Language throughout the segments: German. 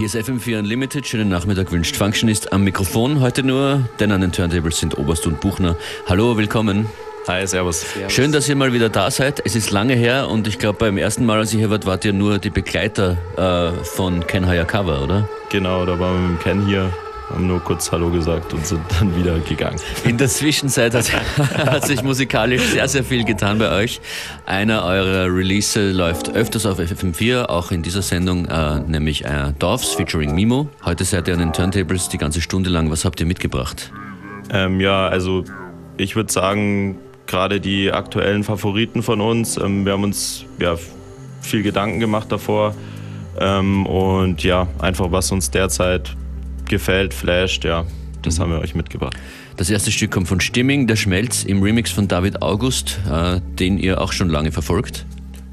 Hier ist FM4 Unlimited. Schönen Nachmittag wünscht Functionist am Mikrofon. Heute nur, denn an den Turntables sind Oberst und Buchner. Hallo, willkommen. Hi, servus. Schön, dass ihr mal wieder da seid. Es ist lange her und ich glaube, beim ersten Mal, als ihr hier wart, wart ihr nur die Begleiter äh, von Ken Hayakawa, oder? Genau, da waren wir mit Ken hier haben nur kurz Hallo gesagt und sind dann wieder gegangen. In der Zwischenzeit hat, hat, sich musikalisch sehr, sehr viel getan bei euch. Einer eurer Release läuft öfters auf FM4, auch in dieser Sendung, äh, nämlich äh, Dorfs featuring Mimo. Heute seid ihr an den Turntables die ganze Stunde lang. Was habt ihr mitgebracht? Ähm, ja, also ich würde sagen, gerade die aktuellen Favoriten von uns. Ähm, wir haben uns ja, viel Gedanken gemacht davor. Ähm, und ja, einfach was uns derzeit gefällt, flasht, ja, das mhm. haben wir euch mitgebracht. Das erste Stück kommt von Stimming, der Schmelz, im Remix von David August, äh, den ihr auch schon lange verfolgt.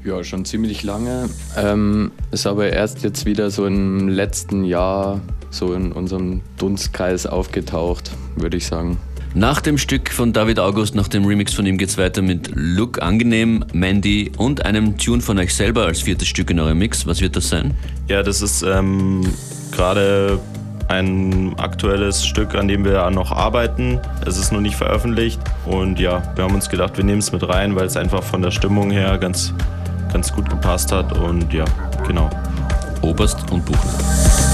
Ja, schon ziemlich lange. Ähm, ist aber erst jetzt wieder so im letzten Jahr so in unserem Dunstkreis aufgetaucht, würde ich sagen. Nach dem Stück von David August, nach dem Remix von ihm geht es weiter mit Look Angenehm, Mandy und einem Tune von euch selber als viertes Stück in eurem Mix. Was wird das sein? Ja, das ist ähm, gerade ein aktuelles Stück, an dem wir noch arbeiten. Es ist noch nicht veröffentlicht und ja, wir haben uns gedacht, wir nehmen es mit rein, weil es einfach von der Stimmung her ganz, ganz gut gepasst hat und ja, genau. Oberst und Buchner.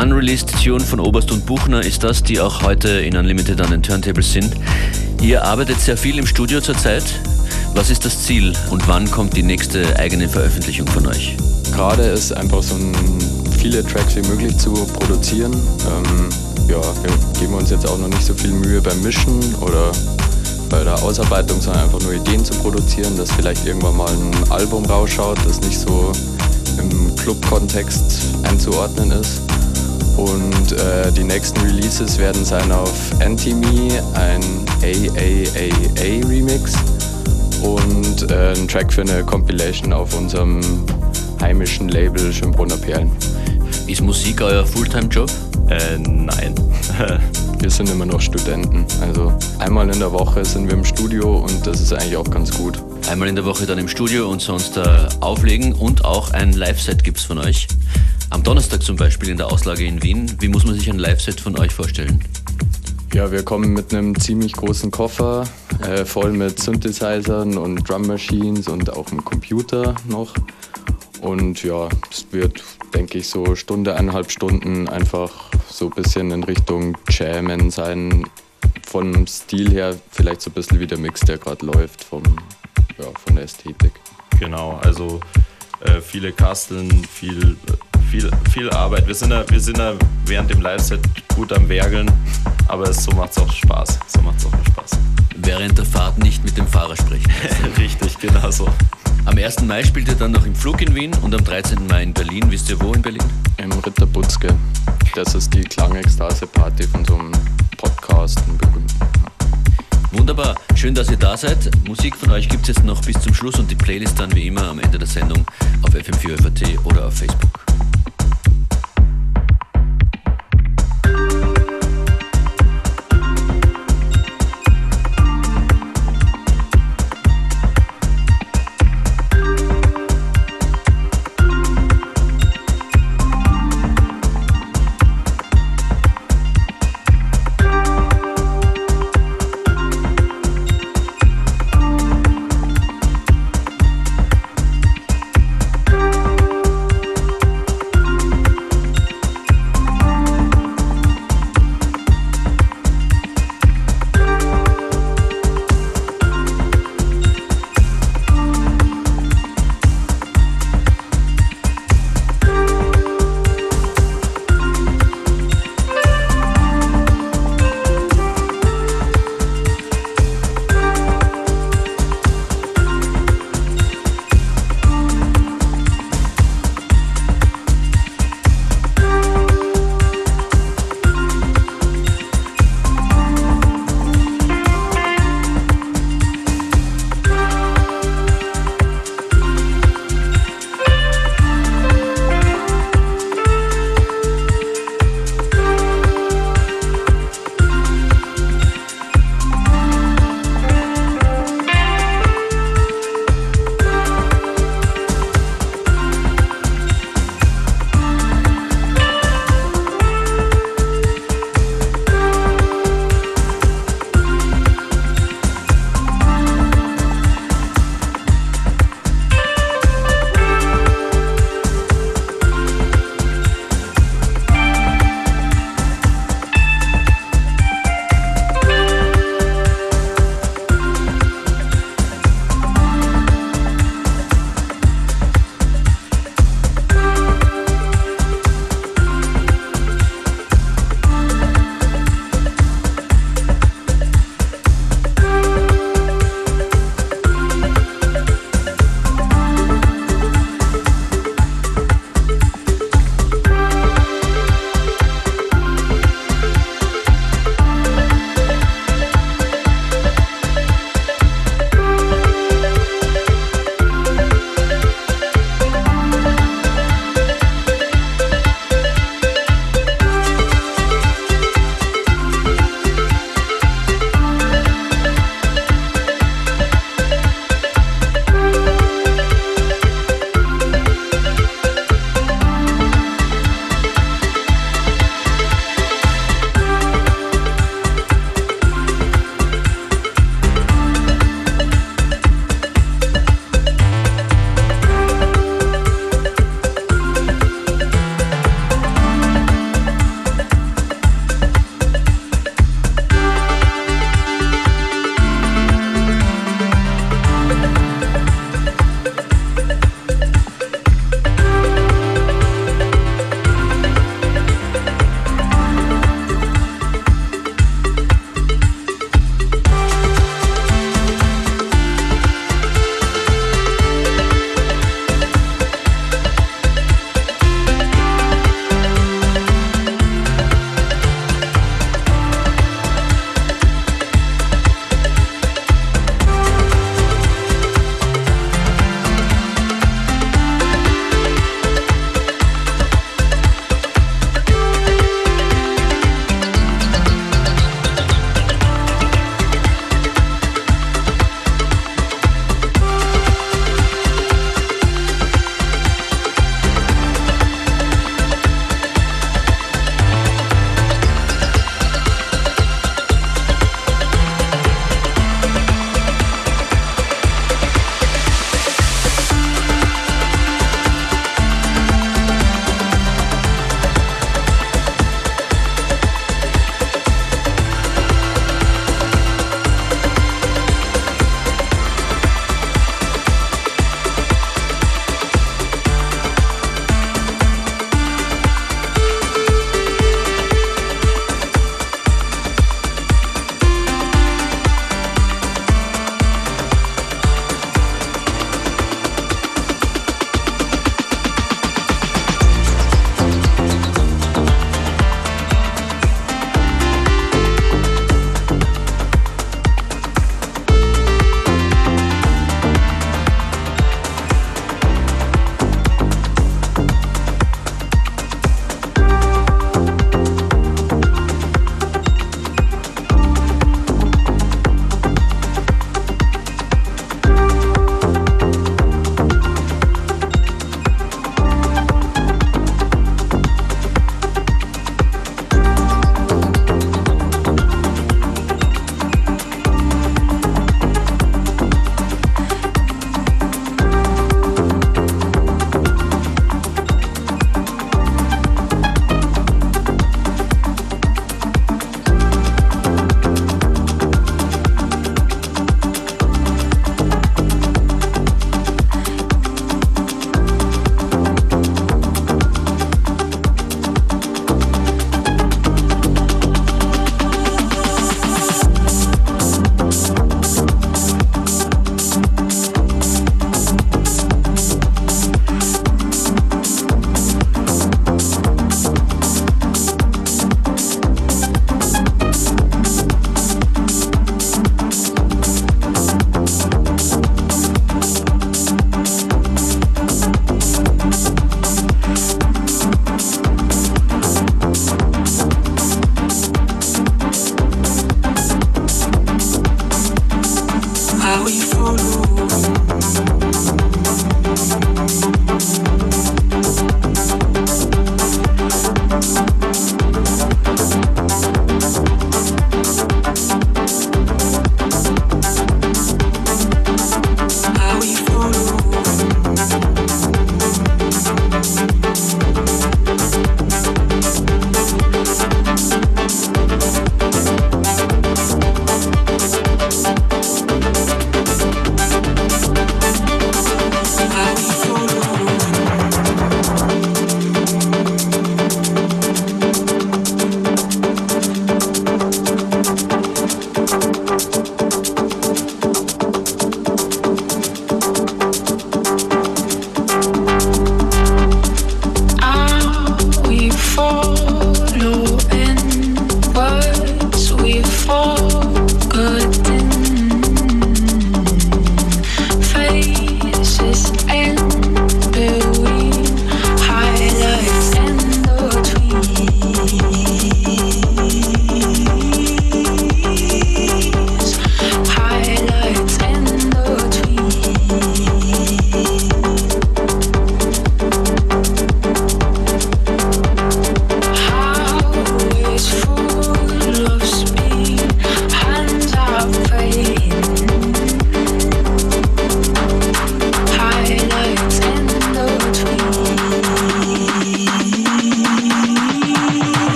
Unreleased Tune von Oberst und Buchner ist das, die auch heute in Unlimited an den Turntables sind. Ihr arbeitet sehr viel im Studio zurzeit. Was ist das Ziel und wann kommt die nächste eigene Veröffentlichung von euch? Gerade ist einfach so viele Tracks wie möglich zu produzieren. Ähm, ja, wir geben uns jetzt auch noch nicht so viel Mühe beim Mischen oder bei der Ausarbeitung, sondern einfach nur Ideen zu produzieren, dass vielleicht irgendwann mal ein Album rausschaut, das nicht so im Club-Kontext einzuordnen ist. Und äh, die nächsten Releases werden sein auf Anti-Me, ein AAAA Remix und äh, ein Track für eine Compilation auf unserem heimischen Label Schönbrunner Perlen. Ist Musik euer Fulltime-Job? Äh, nein. wir sind immer noch Studenten. Also einmal in der Woche sind wir im Studio und das ist eigentlich auch ganz gut. Einmal in der Woche dann im Studio und sonst äh, auflegen und auch ein Live-Set gibt es von euch. Am Donnerstag zum Beispiel in der Auslage in Wien. Wie muss man sich ein Live-Set von euch vorstellen? Ja, wir kommen mit einem ziemlich großen Koffer, äh, voll mit Synthesizern und Drum Machines und auch einem Computer noch. Und ja, es wird, denke ich, so Stunde, eineinhalb Stunden einfach so ein bisschen in Richtung Jammen sein. Vom Stil her vielleicht so ein bisschen wie der Mix, der gerade läuft, vom, ja, von der Ästhetik. Genau, also äh, viele Kasteln, viel, viel, viel Arbeit. Wir sind, da, wir sind da während dem Live-Set gut am Werkeln, aber es, so macht es auch Spaß. So macht auch Spaß. Während der Fahrt nicht mit dem Fahrer sprechen. Richtig, genau so. Am 1. Mai spielt ihr dann noch im Flug in Wien und am 13. Mai in Berlin. Wisst ihr wo in Berlin? Im Ritter Butzke. Das ist die Klangekstase-Party von so einem Podcast, einem berühmten. Wunderbar, schön, dass ihr da seid. Musik von euch gibt es jetzt noch bis zum Schluss und die Playlist dann wie immer am Ende der Sendung auf FM4FAT oder auf Facebook.